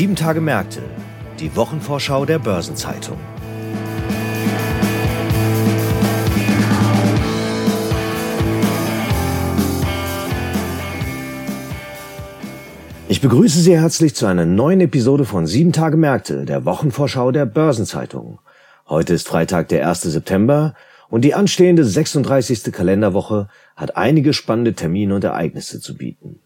Sieben Tage Märkte, die Wochenvorschau der Börsenzeitung. Ich begrüße Sie herzlich zu einer neuen Episode von Sieben Tage Märkte, der Wochenvorschau der Börsenzeitung. Heute ist Freitag, der 1. September und die anstehende 36. Kalenderwoche hat einige spannende Termine und Ereignisse zu bieten.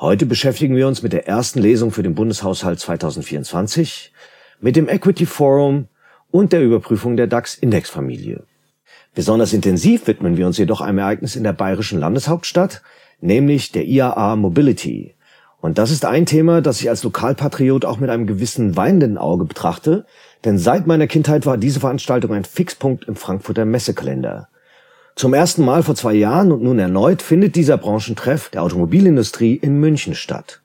Heute beschäftigen wir uns mit der ersten Lesung für den Bundeshaushalt 2024, mit dem Equity Forum und der Überprüfung der DAX-Indexfamilie. Besonders intensiv widmen wir uns jedoch einem Ereignis in der bayerischen Landeshauptstadt, nämlich der IAA Mobility. Und das ist ein Thema, das ich als Lokalpatriot auch mit einem gewissen weinenden Auge betrachte, denn seit meiner Kindheit war diese Veranstaltung ein Fixpunkt im Frankfurter Messekalender. Zum ersten Mal vor zwei Jahren und nun erneut findet dieser Branchentreff der Automobilindustrie in München statt.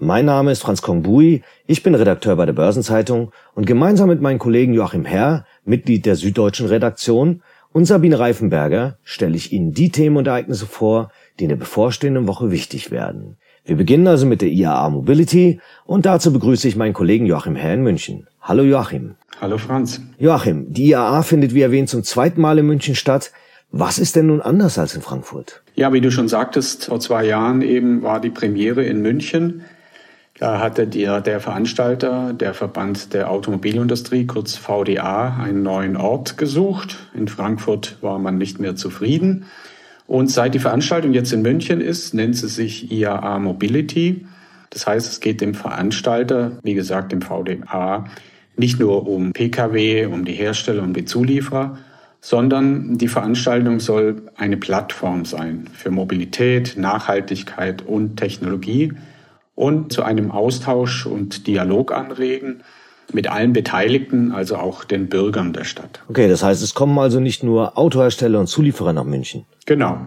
Mein Name ist Franz Kongbui, ich bin Redakteur bei der Börsenzeitung und gemeinsam mit meinen Kollegen Joachim Herr, Mitglied der Süddeutschen Redaktion, und Sabine Reifenberger stelle ich Ihnen die Themen und Ereignisse vor, die in der bevorstehenden Woche wichtig werden. Wir beginnen also mit der IAA Mobility und dazu begrüße ich meinen Kollegen Joachim Herr in München. Hallo Joachim. Hallo Franz. Joachim, die IAA findet wie erwähnt zum zweiten Mal in München statt. Was ist denn nun anders als in Frankfurt? Ja, wie du schon sagtest, vor zwei Jahren eben war die Premiere in München. Da hatte der, der Veranstalter, der Verband der Automobilindustrie, kurz VDA, einen neuen Ort gesucht. In Frankfurt war man nicht mehr zufrieden. Und seit die Veranstaltung jetzt in München ist, nennt sie sich IAA Mobility. Das heißt, es geht dem Veranstalter, wie gesagt, dem VDA, nicht nur um Pkw, um die Hersteller, um die Zulieferer, sondern die Veranstaltung soll eine Plattform sein für Mobilität, Nachhaltigkeit und Technologie und zu einem Austausch und Dialog anregen mit allen Beteiligten, also auch den Bürgern der Stadt. Okay, das heißt, es kommen also nicht nur Autohersteller und Zulieferer nach München. Genau.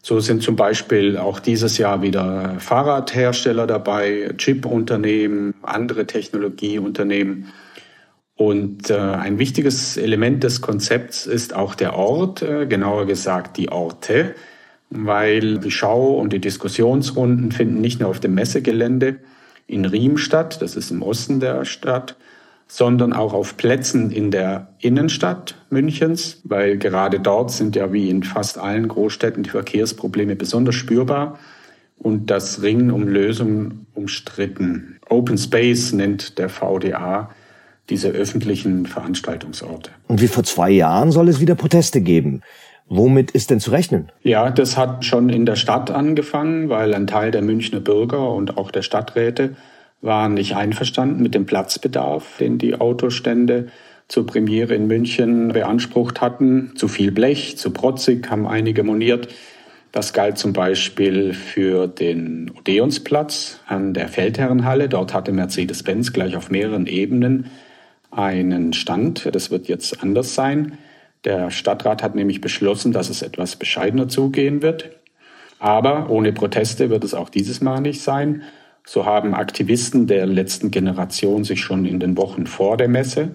So sind zum Beispiel auch dieses Jahr wieder Fahrradhersteller dabei, Chipunternehmen, andere Technologieunternehmen. Und äh, ein wichtiges Element des Konzepts ist auch der Ort, äh, genauer gesagt die Orte, weil die Schau und die Diskussionsrunden finden nicht nur auf dem Messegelände in Riem statt, das ist im Osten der Stadt, sondern auch auf Plätzen in der Innenstadt Münchens, weil gerade dort sind ja wie in fast allen Großstädten die Verkehrsprobleme besonders spürbar und das Ringen um Lösungen umstritten. Open Space nennt der VDA diese öffentlichen Veranstaltungsorte. Und wie vor zwei Jahren soll es wieder Proteste geben. Womit ist denn zu rechnen? Ja, das hat schon in der Stadt angefangen, weil ein Teil der Münchner Bürger und auch der Stadträte waren nicht einverstanden mit dem Platzbedarf, den die Autostände zur Premiere in München beansprucht hatten. Zu viel Blech, zu protzig, haben einige moniert. Das galt zum Beispiel für den Odeonsplatz an der Feldherrenhalle. Dort hatte Mercedes-Benz gleich auf mehreren Ebenen einen Stand. Das wird jetzt anders sein. Der Stadtrat hat nämlich beschlossen, dass es etwas bescheidener zugehen wird. Aber ohne Proteste wird es auch dieses Mal nicht sein. So haben Aktivisten der letzten Generation sich schon in den Wochen vor der Messe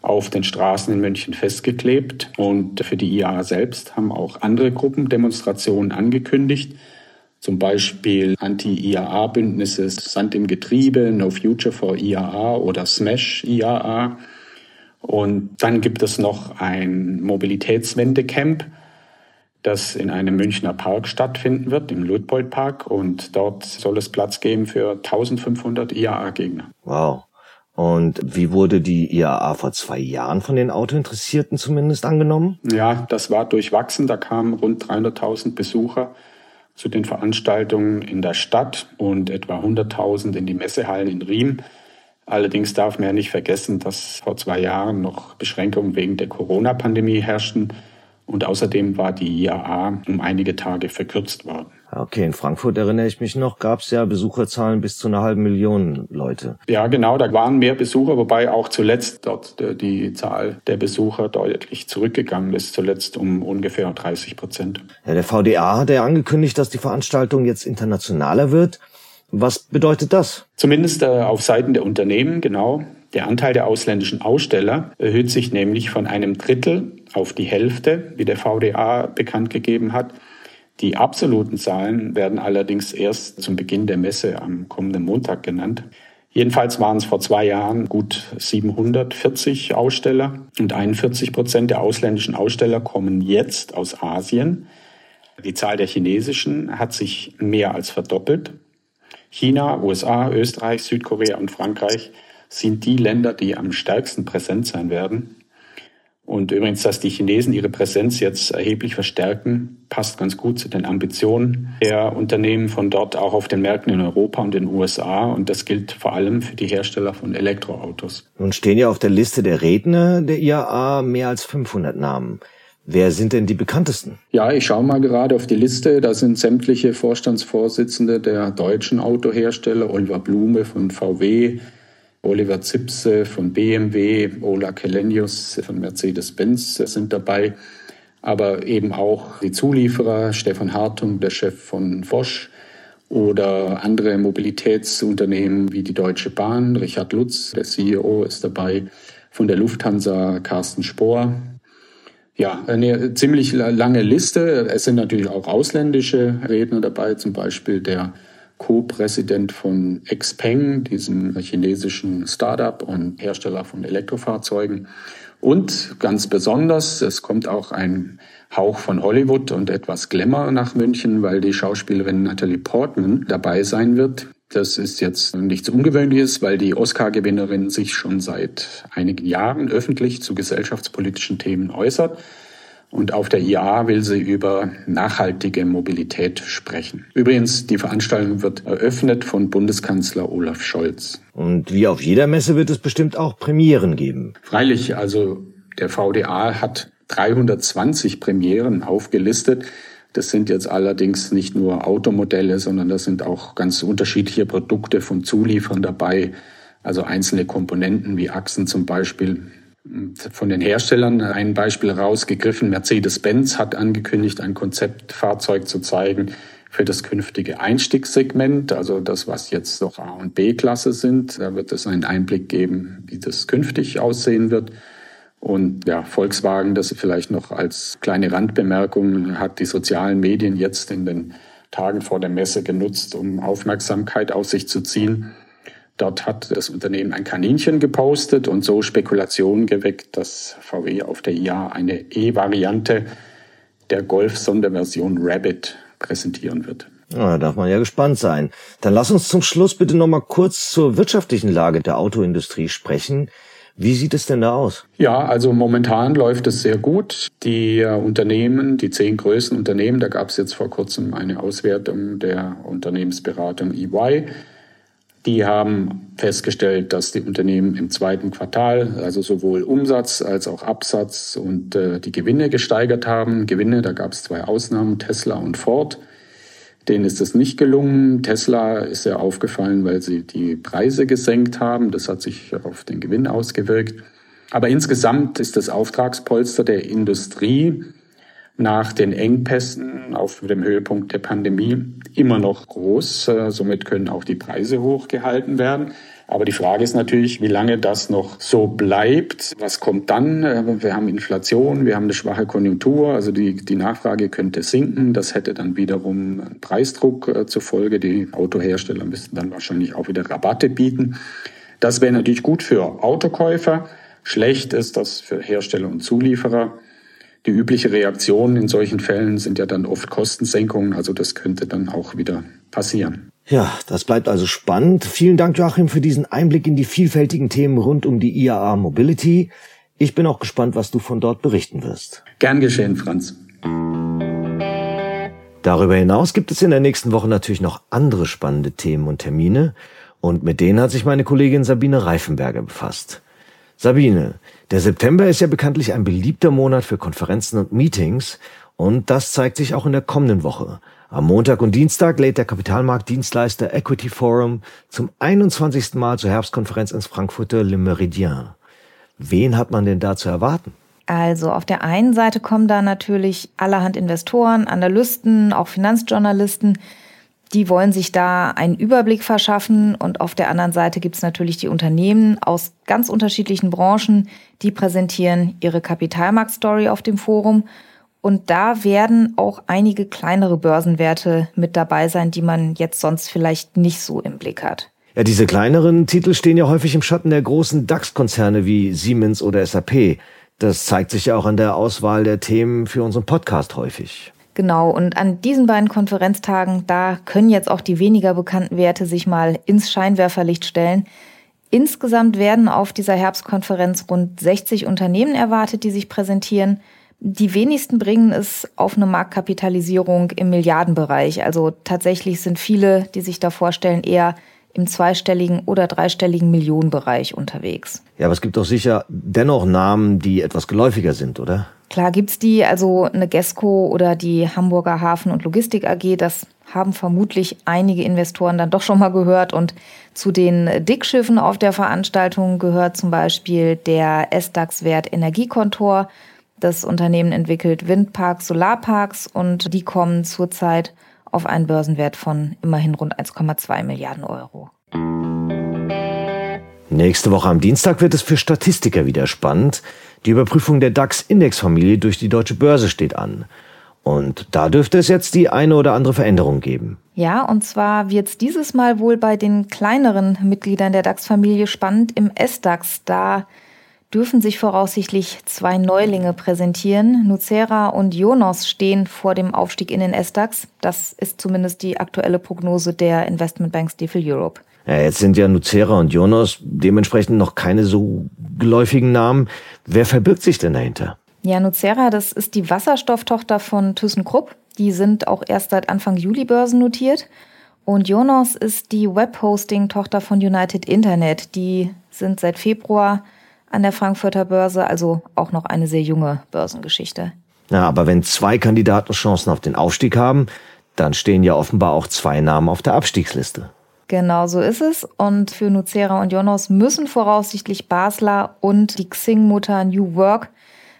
auf den Straßen in München festgeklebt. Und für die IAA selbst haben auch andere Gruppen Demonstrationen angekündigt zum Beispiel Anti-IAA-Bündnisse Sand im Getriebe, No Future for IAA oder Smash IAA. Und dann gibt es noch ein Mobilitätswende-Camp, das in einem Münchner Park stattfinden wird, im Luitpoldpark. Und dort soll es Platz geben für 1500 IAA-Gegner. Wow. Und wie wurde die IAA vor zwei Jahren von den Autointeressierten zumindest angenommen? Ja, das war durchwachsen. Da kamen rund 300.000 Besucher zu den Veranstaltungen in der Stadt und etwa 100.000 in die Messehallen in Riem. Allerdings darf man ja nicht vergessen, dass vor zwei Jahren noch Beschränkungen wegen der Corona-Pandemie herrschten und außerdem war die IAA um einige Tage verkürzt worden. Okay, in Frankfurt erinnere ich mich noch, gab es ja Besucherzahlen bis zu einer halben Million Leute. Ja, genau, da waren mehr Besucher, wobei auch zuletzt dort die Zahl der Besucher deutlich zurückgegangen ist, zuletzt um ungefähr 30 Prozent. Ja, der VDA hat ja angekündigt, dass die Veranstaltung jetzt internationaler wird. Was bedeutet das? Zumindest äh, auf Seiten der Unternehmen, genau. Der Anteil der ausländischen Aussteller erhöht sich nämlich von einem Drittel auf die Hälfte, wie der VDA bekannt gegeben hat. Die absoluten Zahlen werden allerdings erst zum Beginn der Messe am kommenden Montag genannt. Jedenfalls waren es vor zwei Jahren gut 740 Aussteller und 41 Prozent der ausländischen Aussteller kommen jetzt aus Asien. Die Zahl der chinesischen hat sich mehr als verdoppelt. China, USA, Österreich, Südkorea und Frankreich sind die Länder, die am stärksten präsent sein werden. Und übrigens, dass die Chinesen ihre Präsenz jetzt erheblich verstärken, passt ganz gut zu den Ambitionen der Unternehmen von dort auch auf den Märkten in Europa und den USA. Und das gilt vor allem für die Hersteller von Elektroautos. Nun stehen ja auf der Liste der Redner der IAA mehr als 500 Namen. Wer sind denn die bekanntesten? Ja, ich schaue mal gerade auf die Liste. Da sind sämtliche Vorstandsvorsitzende der deutschen Autohersteller, Oliver Blume von VW, Oliver Zipse von BMW, Ola Kelenius von Mercedes-Benz sind dabei, aber eben auch die Zulieferer, Stefan Hartung, der Chef von Bosch oder andere Mobilitätsunternehmen wie die Deutsche Bahn, Richard Lutz, der CEO ist dabei, von der Lufthansa Carsten Spohr. Ja, eine ziemlich lange Liste. Es sind natürlich auch ausländische Redner dabei, zum Beispiel der Co-Präsident von Xpeng, diesem chinesischen Startup und Hersteller von Elektrofahrzeugen. Und ganz besonders, es kommt auch ein Hauch von Hollywood und etwas Glamour nach München, weil die Schauspielerin Natalie Portman dabei sein wird. Das ist jetzt nichts Ungewöhnliches, weil die Oscar-Gewinnerin sich schon seit einigen Jahren öffentlich zu gesellschaftspolitischen Themen äußert. Und auf der IA will sie über nachhaltige Mobilität sprechen. Übrigens, die Veranstaltung wird eröffnet von Bundeskanzler Olaf Scholz. Und wie auf jeder Messe wird es bestimmt auch Premieren geben. Freilich, also der VDA hat 320 Premieren aufgelistet. Das sind jetzt allerdings nicht nur Automodelle, sondern das sind auch ganz unterschiedliche Produkte von Zulieferern dabei. Also einzelne Komponenten wie Achsen zum Beispiel von den Herstellern ein Beispiel rausgegriffen. Mercedes-Benz hat angekündigt, ein Konzeptfahrzeug zu zeigen für das künftige Einstiegssegment, also das, was jetzt noch A- und B-Klasse sind. Da wird es einen Einblick geben, wie das künftig aussehen wird. Und ja, Volkswagen, das vielleicht noch als kleine Randbemerkung, hat die sozialen Medien jetzt in den Tagen vor der Messe genutzt, um Aufmerksamkeit auf sich zu ziehen. Dort hat das Unternehmen ein Kaninchen gepostet und so Spekulationen geweckt, dass VW auf der IA eine E-Variante der Golf-Sonderversion Rabbit präsentieren wird. Ja, da darf man ja gespannt sein. Dann lass uns zum Schluss bitte noch mal kurz zur wirtschaftlichen Lage der Autoindustrie sprechen. Wie sieht es denn da aus? Ja, also momentan läuft es sehr gut. Die äh, Unternehmen, die zehn größten Unternehmen, da gab es jetzt vor kurzem eine Auswertung der Unternehmensberatung EY die haben festgestellt, dass die Unternehmen im zweiten Quartal also sowohl Umsatz als auch Absatz und äh, die Gewinne gesteigert haben. Gewinne, da gab es zwei Ausnahmen, Tesla und Ford. Denen ist es nicht gelungen. Tesla ist sehr aufgefallen, weil sie die Preise gesenkt haben. Das hat sich auf den Gewinn ausgewirkt. Aber insgesamt ist das Auftragspolster der Industrie nach den Engpässen auf dem Höhepunkt der Pandemie immer noch groß. Äh, somit können auch die Preise hochgehalten werden. Aber die Frage ist natürlich, wie lange das noch so bleibt. Was kommt dann? Äh, wir haben Inflation, wir haben eine schwache Konjunktur, also die, die Nachfrage könnte sinken. Das hätte dann wiederum Preisdruck äh, zur Folge. Die Autohersteller müssten dann wahrscheinlich auch wieder Rabatte bieten. Das wäre natürlich gut für Autokäufer. Schlecht ist das für Hersteller und Zulieferer. Die übliche Reaktion in solchen Fällen sind ja dann oft Kostensenkungen, also das könnte dann auch wieder passieren. Ja, das bleibt also spannend. Vielen Dank, Joachim, für diesen Einblick in die vielfältigen Themen rund um die IAA Mobility. Ich bin auch gespannt, was du von dort berichten wirst. Gern geschehen, Franz. Darüber hinaus gibt es in der nächsten Woche natürlich noch andere spannende Themen und Termine. Und mit denen hat sich meine Kollegin Sabine Reifenberger befasst. Sabine, der September ist ja bekanntlich ein beliebter Monat für Konferenzen und Meetings und das zeigt sich auch in der kommenden Woche. Am Montag und Dienstag lädt der Kapitalmarktdienstleister Equity Forum zum 21. Mal zur Herbstkonferenz ins Frankfurter Le Meridien. Wen hat man denn da zu erwarten? Also auf der einen Seite kommen da natürlich allerhand Investoren, Analysten, auch Finanzjournalisten, die wollen sich da einen Überblick verschaffen und auf der anderen Seite gibt es natürlich die Unternehmen aus ganz unterschiedlichen Branchen, die präsentieren ihre Kapitalmarktstory auf dem Forum und da werden auch einige kleinere Börsenwerte mit dabei sein, die man jetzt sonst vielleicht nicht so im Blick hat. Ja, diese kleineren Titel stehen ja häufig im Schatten der großen DAX-Konzerne wie Siemens oder SAP. Das zeigt sich ja auch an der Auswahl der Themen für unseren Podcast häufig. Genau, und an diesen beiden Konferenztagen, da können jetzt auch die weniger bekannten Werte sich mal ins Scheinwerferlicht stellen. Insgesamt werden auf dieser Herbstkonferenz rund 60 Unternehmen erwartet, die sich präsentieren. Die wenigsten bringen es auf eine Marktkapitalisierung im Milliardenbereich. Also tatsächlich sind viele, die sich da vorstellen, eher im zweistelligen oder dreistelligen Millionenbereich unterwegs. Ja, aber es gibt doch sicher dennoch Namen, die etwas geläufiger sind, oder? Klar gibt's die, also eine Gesco oder die Hamburger Hafen- und Logistik AG, das haben vermutlich einige Investoren dann doch schon mal gehört. Und zu den Dickschiffen auf der Veranstaltung gehört zum Beispiel der SDAX-Wert Energiekontor. Das Unternehmen entwickelt Windparks, Solarparks und die kommen zurzeit auf einen Börsenwert von immerhin rund 1,2 Milliarden Euro. Nächste Woche am Dienstag wird es für Statistiker wieder spannend. Die Überprüfung der DAX-Indexfamilie durch die deutsche Börse steht an. Und da dürfte es jetzt die eine oder andere Veränderung geben. Ja, und zwar wird es dieses Mal wohl bei den kleineren Mitgliedern der DAX-Familie spannend im S-DAX. Da dürfen sich voraussichtlich zwei Neulinge präsentieren. Nucera und Jonos stehen vor dem Aufstieg in den S-DAX. Das ist zumindest die aktuelle Prognose der Investmentbank Stifel Europe. Ja, jetzt sind ja Nucera und Jonos dementsprechend noch keine so geläufigen Namen. Wer verbirgt sich denn dahinter? Ja, Nucera, das ist die Wasserstofftochter von ThyssenKrupp. Die sind auch erst seit Anfang Juli börsennotiert. Und Jonos ist die Webhosting-Tochter von United Internet. Die sind seit Februar an der Frankfurter Börse, also auch noch eine sehr junge Börsengeschichte. Ja, aber wenn zwei Kandidaten Chancen auf den Aufstieg haben, dann stehen ja offenbar auch zwei Namen auf der Abstiegsliste. Genau so ist es. Und für Nucera und Jonos müssen voraussichtlich Basler und die Xing-Mutter New Work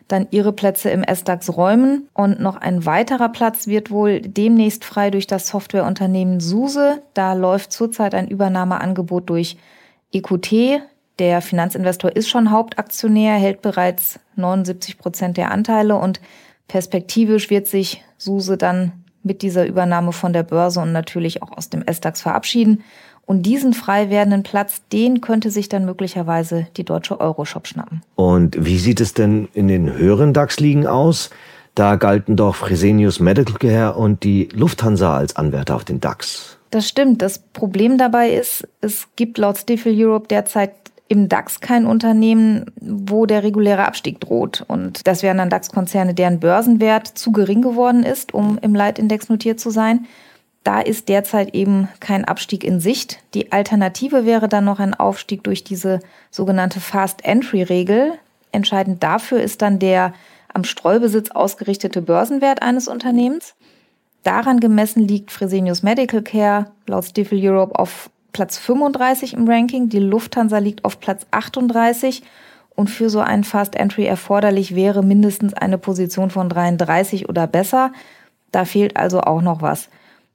dann ihre Plätze im SDAX räumen. Und noch ein weiterer Platz wird wohl demnächst frei durch das Softwareunternehmen SUSE. Da läuft zurzeit ein Übernahmeangebot durch EQT. Der Finanzinvestor ist schon Hauptaktionär, hält bereits 79 Prozent der Anteile und perspektivisch wird sich SUSE dann mit dieser Übernahme von der Börse und natürlich auch aus dem SDAX verabschieden. Und diesen frei werdenden Platz, den könnte sich dann möglicherweise die deutsche Euroshop schnappen. Und wie sieht es denn in den höheren DAX-Ligen aus? Da galten doch Fresenius Medical Care und die Lufthansa als Anwärter auf den DAX. Das stimmt. Das Problem dabei ist, es gibt laut Stifel Europe derzeit im DAX kein Unternehmen, wo der reguläre Abstieg droht. Und das wären dann DAX-Konzerne, deren Börsenwert zu gering geworden ist, um im Leitindex notiert zu sein. Da ist derzeit eben kein Abstieg in Sicht. Die Alternative wäre dann noch ein Aufstieg durch diese sogenannte Fast-Entry-Regel. Entscheidend dafür ist dann der am Streubesitz ausgerichtete Börsenwert eines Unternehmens. Daran gemessen liegt Fresenius Medical Care laut Stifel Europe auf Platz 35 im Ranking. Die Lufthansa liegt auf Platz 38. Und für so einen Fast Entry erforderlich wäre mindestens eine Position von 33 oder besser. Da fehlt also auch noch was.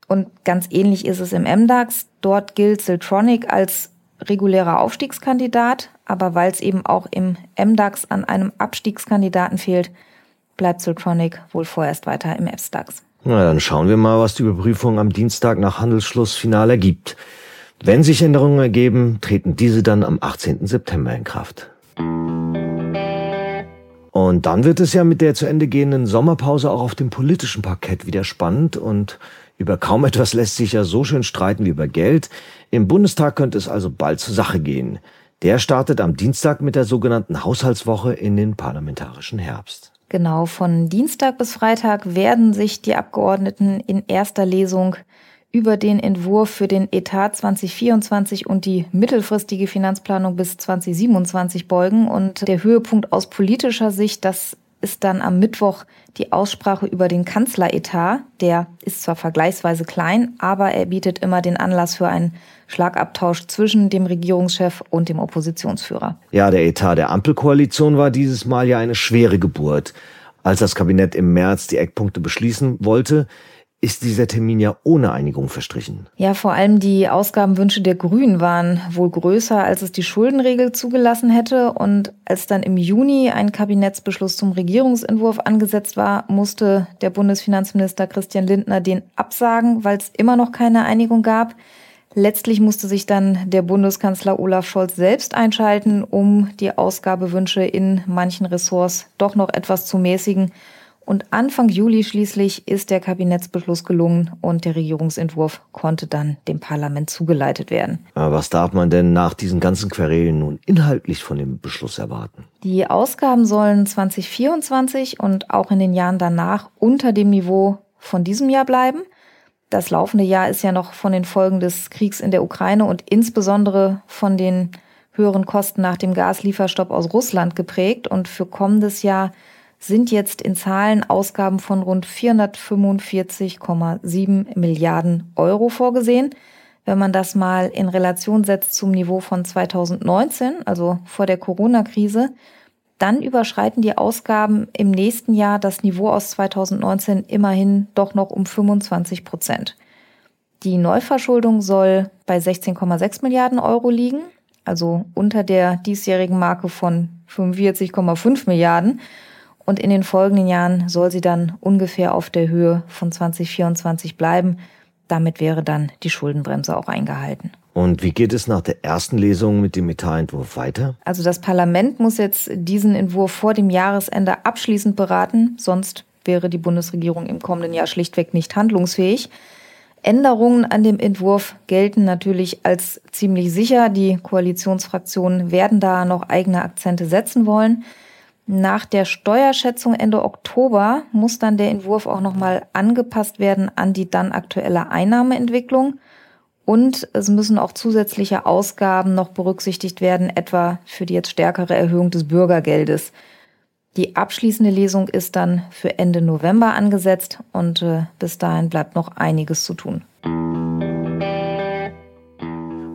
Und ganz ähnlich ist es im MDAX. Dort gilt Siltronic als regulärer Aufstiegskandidat. Aber weil es eben auch im MDAX an einem Abstiegskandidaten fehlt, bleibt Siltronic wohl vorerst weiter im FSDAX. Na, dann schauen wir mal, was die Überprüfung am Dienstag nach Handelsschluss final ergibt. Wenn sich Änderungen ergeben, treten diese dann am 18. September in Kraft. Und dann wird es ja mit der zu Ende gehenden Sommerpause auch auf dem politischen Parkett wieder spannend und über kaum etwas lässt sich ja so schön streiten wie über Geld. Im Bundestag könnte es also bald zur Sache gehen. Der startet am Dienstag mit der sogenannten Haushaltswoche in den parlamentarischen Herbst. Genau, von Dienstag bis Freitag werden sich die Abgeordneten in erster Lesung über den Entwurf für den Etat 2024 und die mittelfristige Finanzplanung bis 2027 beugen. Und der Höhepunkt aus politischer Sicht, das ist dann am Mittwoch die Aussprache über den Kanzleretat. Der ist zwar vergleichsweise klein, aber er bietet immer den Anlass für einen Schlagabtausch zwischen dem Regierungschef und dem Oppositionsführer. Ja, der Etat der Ampelkoalition war dieses Mal ja eine schwere Geburt. Als das Kabinett im März die Eckpunkte beschließen wollte, ist dieser Termin ja ohne Einigung verstrichen. Ja, vor allem die Ausgabenwünsche der Grünen waren wohl größer, als es die Schuldenregel zugelassen hätte. Und als dann im Juni ein Kabinettsbeschluss zum Regierungsentwurf angesetzt war, musste der Bundesfinanzminister Christian Lindner den absagen, weil es immer noch keine Einigung gab. Letztlich musste sich dann der Bundeskanzler Olaf Scholz selbst einschalten, um die Ausgabewünsche in manchen Ressorts doch noch etwas zu mäßigen. Und Anfang Juli schließlich ist der Kabinettsbeschluss gelungen und der Regierungsentwurf konnte dann dem Parlament zugeleitet werden. Aber was darf man denn nach diesen ganzen Querelen nun inhaltlich von dem Beschluss erwarten? Die Ausgaben sollen 2024 und auch in den Jahren danach unter dem Niveau von diesem Jahr bleiben. Das laufende Jahr ist ja noch von den Folgen des Kriegs in der Ukraine und insbesondere von den höheren Kosten nach dem Gaslieferstopp aus Russland geprägt. Und für kommendes Jahr sind jetzt in Zahlen Ausgaben von rund 445,7 Milliarden Euro vorgesehen. Wenn man das mal in Relation setzt zum Niveau von 2019, also vor der Corona-Krise, dann überschreiten die Ausgaben im nächsten Jahr das Niveau aus 2019 immerhin doch noch um 25 Prozent. Die Neuverschuldung soll bei 16,6 Milliarden Euro liegen, also unter der diesjährigen Marke von 45,5 Milliarden. Und in den folgenden Jahren soll sie dann ungefähr auf der Höhe von 2024 bleiben. Damit wäre dann die Schuldenbremse auch eingehalten. Und wie geht es nach der ersten Lesung mit dem Etatentwurf weiter? Also das Parlament muss jetzt diesen Entwurf vor dem Jahresende abschließend beraten, sonst wäre die Bundesregierung im kommenden Jahr schlichtweg nicht handlungsfähig. Änderungen an dem Entwurf gelten natürlich als ziemlich sicher. Die Koalitionsfraktionen werden da noch eigene Akzente setzen wollen. Nach der Steuerschätzung Ende Oktober muss dann der Entwurf auch nochmal angepasst werden an die dann aktuelle Einnahmeentwicklung. Und es müssen auch zusätzliche Ausgaben noch berücksichtigt werden, etwa für die jetzt stärkere Erhöhung des Bürgergeldes. Die abschließende Lesung ist dann für Ende November angesetzt und äh, bis dahin bleibt noch einiges zu tun.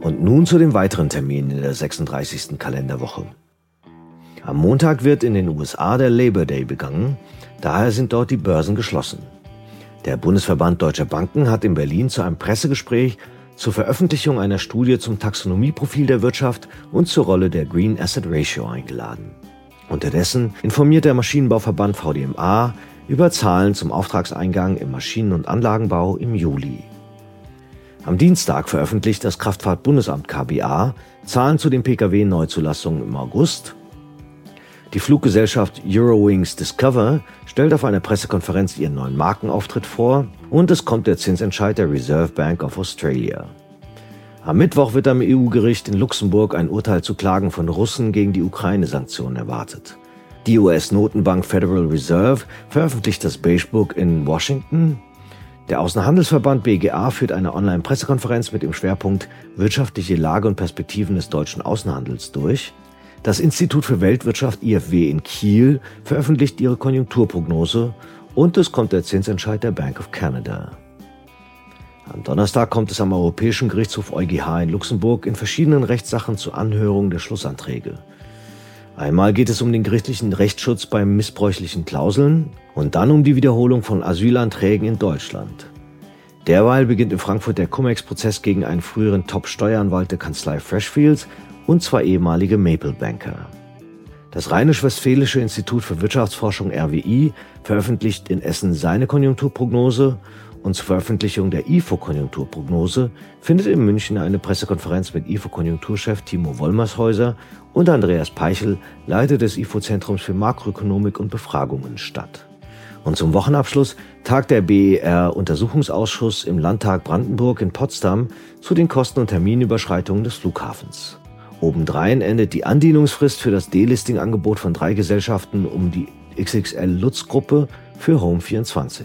Und nun zu den weiteren Terminen in der 36. Kalenderwoche. Am Montag wird in den USA der Labor Day begangen, daher sind dort die Börsen geschlossen. Der Bundesverband Deutscher Banken hat in Berlin zu einem Pressegespräch zur Veröffentlichung einer Studie zum Taxonomieprofil der Wirtschaft und zur Rolle der Green Asset Ratio eingeladen. Unterdessen informiert der Maschinenbauverband VDMA über Zahlen zum Auftragseingang im Maschinen- und Anlagenbau im Juli. Am Dienstag veröffentlicht das Kraftfahrtbundesamt KBA Zahlen zu den Pkw-Neuzulassungen im August. Die Fluggesellschaft Eurowings Discover stellt auf einer Pressekonferenz ihren neuen Markenauftritt vor und es kommt der Zinsentscheid der Reserve Bank of Australia. Am Mittwoch wird am EU-Gericht in Luxemburg ein Urteil zu Klagen von Russen gegen die Ukraine-Sanktionen erwartet. Die US-Notenbank Federal Reserve veröffentlicht das Beige in Washington. Der Außenhandelsverband BGA führt eine Online-Pressekonferenz mit dem Schwerpunkt Wirtschaftliche Lage und Perspektiven des deutschen Außenhandels durch. Das Institut für Weltwirtschaft IFW in Kiel veröffentlicht ihre Konjunkturprognose und es kommt der Zinsentscheid der Bank of Canada. Am Donnerstag kommt es am Europäischen Gerichtshof EuGH in Luxemburg in verschiedenen Rechtssachen zur Anhörung der Schlussanträge. Einmal geht es um den gerichtlichen Rechtsschutz bei missbräuchlichen Klauseln und dann um die Wiederholung von Asylanträgen in Deutschland. Derweil beginnt in Frankfurt der Cum-Ex-Prozess gegen einen früheren Top-Steueranwalt der Kanzlei Freshfields und zwei ehemalige Maple-Banker. Das Rheinisch-Westfälische Institut für Wirtschaftsforschung RWI veröffentlicht in Essen seine Konjunkturprognose und zur Veröffentlichung der IFO-Konjunkturprognose findet in München eine Pressekonferenz mit IFO-Konjunkturchef Timo Wollmershäuser und Andreas Peichel, Leiter des IFO-Zentrums für Makroökonomik und Befragungen statt. Und zum Wochenabschluss tagt der BER-Untersuchungsausschuss im Landtag Brandenburg in Potsdam zu den Kosten- und Terminüberschreitungen des Flughafens. Obendrein endet die Andienungsfrist für das Delisting-Angebot von drei Gesellschaften um die XXL Lutz Gruppe für Home24.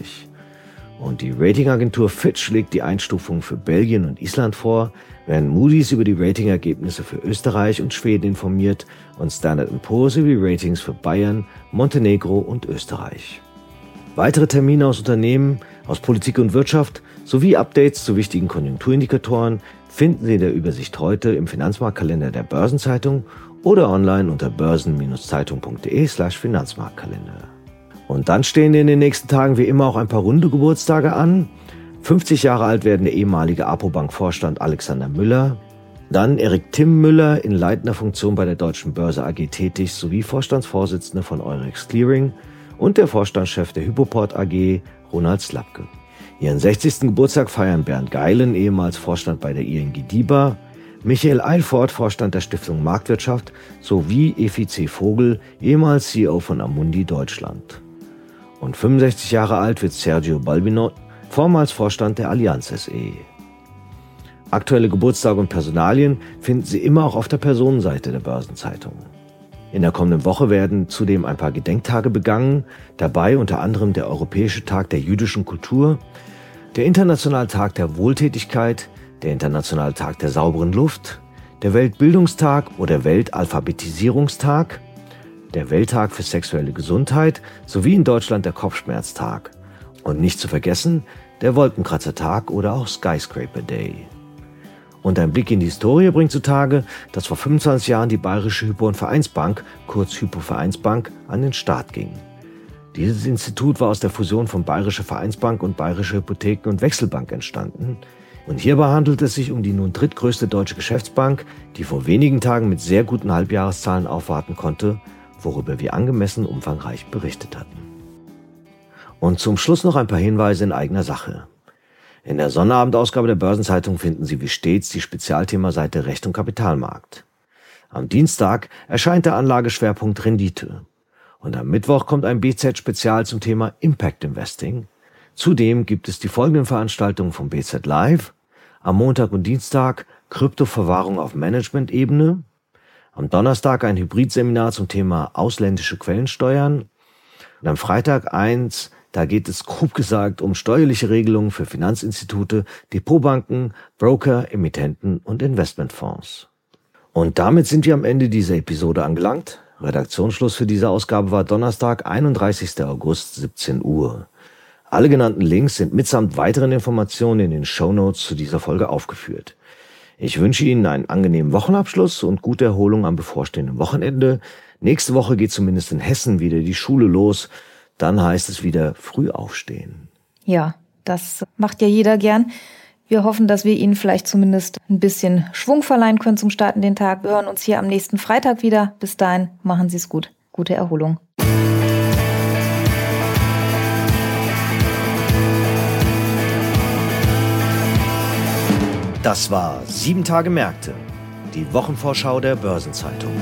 Und die Ratingagentur Fitch legt die Einstufung für Belgien und Island vor, während Moody's über die Ratingergebnisse für Österreich und Schweden informiert und Standard Poor's über die Ratings für Bayern, Montenegro und Österreich. Weitere Termine aus Unternehmen, aus Politik und Wirtschaft sowie Updates zu wichtigen Konjunkturindikatoren finden Sie in der Übersicht heute im Finanzmarktkalender der Börsenzeitung oder online unter börsen-zeitung.de slash Finanzmarktkalender. Und dann stehen in den nächsten Tagen wie immer auch ein paar runde Geburtstage an. 50 Jahre alt werden der ehemalige Apobank-Vorstand Alexander Müller, dann Erik Tim Müller in leitender Funktion bei der Deutschen Börse AG tätig sowie Vorstandsvorsitzender von Eurex Clearing und der Vorstandschef der Hypoport AG Ronald Slapke. Ihren 60. Geburtstag feiern Bernd Geilen, ehemals Vorstand bei der ING DIBA, Michael Eilfort, Vorstand der Stiftung Marktwirtschaft, sowie Efi C. Vogel, ehemals CEO von Amundi Deutschland. Und 65 Jahre alt wird Sergio Balbino, vormals Vorstand der Allianz SE. Aktuelle Geburtstage und Personalien finden Sie immer auch auf der Personenseite der Börsenzeitung. In der kommenden Woche werden zudem ein paar Gedenktage begangen, dabei unter anderem der Europäische Tag der jüdischen Kultur, der Internationale Tag der Wohltätigkeit, der Internationale Tag der sauberen Luft, der Weltbildungstag oder Weltalphabetisierungstag, der Welttag für sexuelle Gesundheit sowie in Deutschland der Kopfschmerztag. Und nicht zu vergessen der Wolkenkratzertag oder auch Skyscraper Day. Und ein Blick in die Historie bringt zutage, dass vor 25 Jahren die Bayerische Hypo- und Vereinsbank, kurz Hypo-Vereinsbank, an den Start ging. Dieses Institut war aus der Fusion von Bayerische Vereinsbank und Bayerische Hypotheken- und Wechselbank entstanden. Und hierbei handelt es sich um die nun drittgrößte deutsche Geschäftsbank, die vor wenigen Tagen mit sehr guten Halbjahreszahlen aufwarten konnte, worüber wir angemessen umfangreich berichtet hatten. Und zum Schluss noch ein paar Hinweise in eigener Sache. In der Sonnterabendausgabe der Börsenzeitung finden Sie wie stets die Spezialthemaseite Recht und Kapitalmarkt. Am Dienstag erscheint der Anlageschwerpunkt Rendite. Und am Mittwoch kommt ein BZ-Spezial zum Thema Impact Investing. Zudem gibt es die folgenden Veranstaltungen vom BZ Live. Am Montag und Dienstag Kryptoverwahrung auf Management-Ebene. Am Donnerstag ein Hybridseminar zum Thema ausländische Quellensteuern. Und am Freitag eins da geht es grob gesagt um steuerliche Regelungen für Finanzinstitute, Depotbanken, Broker, Emittenten und Investmentfonds. Und damit sind wir am Ende dieser Episode angelangt. Redaktionsschluss für diese Ausgabe war Donnerstag, 31. August, 17 Uhr. Alle genannten Links sind mitsamt weiteren Informationen in den Show Notes zu dieser Folge aufgeführt. Ich wünsche Ihnen einen angenehmen Wochenabschluss und gute Erholung am bevorstehenden Wochenende. Nächste Woche geht zumindest in Hessen wieder die Schule los. Dann heißt es wieder früh aufstehen. Ja, das macht ja jeder gern. Wir hoffen, dass wir Ihnen vielleicht zumindest ein bisschen Schwung verleihen können zum Starten den Tag. Wir hören uns hier am nächsten Freitag wieder. Bis dahin, machen Sie es gut. Gute Erholung. Das war Sieben Tage Märkte, die Wochenvorschau der Börsenzeitung.